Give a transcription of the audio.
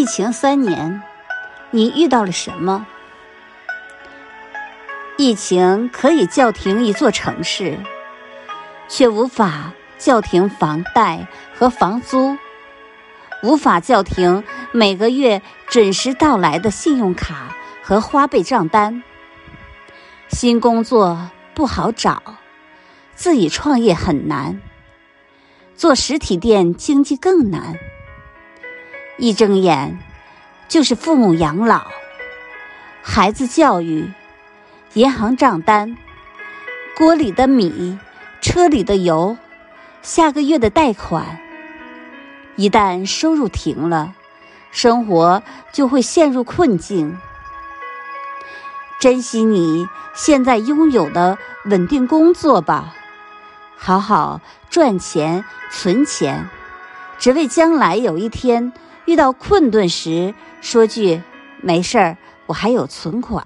疫情三年，你遇到了什么？疫情可以叫停一座城市，却无法叫停房贷和房租，无法叫停每个月准时到来的信用卡和花呗账单。新工作不好找，自己创业很难，做实体店经济更难。一睁眼，就是父母养老、孩子教育、银行账单、锅里的米、车里的油、下个月的贷款。一旦收入停了，生活就会陷入困境。珍惜你现在拥有的稳定工作吧，好好赚钱、存钱，只为将来有一天。遇到困顿时，说句“没事儿，我还有存款”。